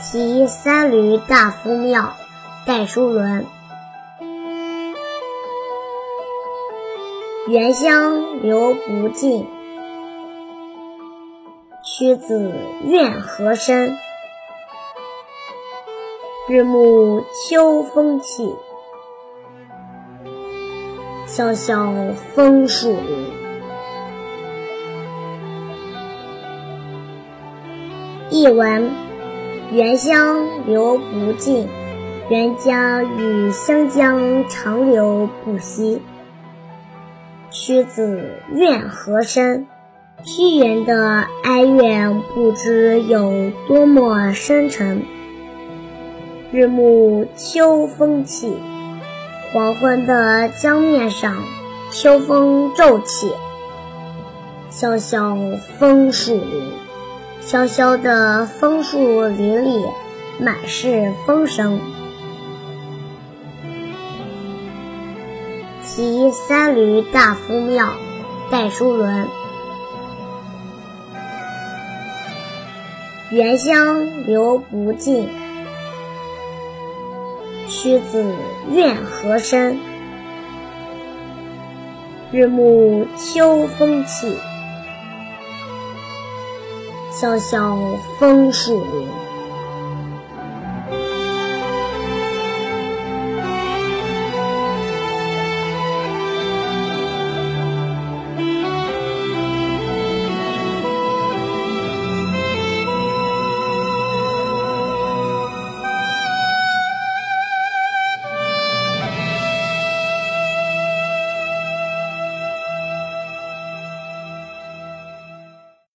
题三闾大夫庙，戴叔伦。原乡留不尽，屈子怨何生？日暮秋风起，萧萧枫树林。译文：原乡流不尽，原家与湘江长流不息。屈子怨何生？屈原的哀怨不知有多么深沉。日暮秋风起，黄昏的江面上，秋风骤起，萧萧枫树林。萧萧的枫树林里，满是风声。题三闾大夫庙，戴叔伦。原乡流不尽，屈子怨何生？日暮秋风起。萧萧枫树林。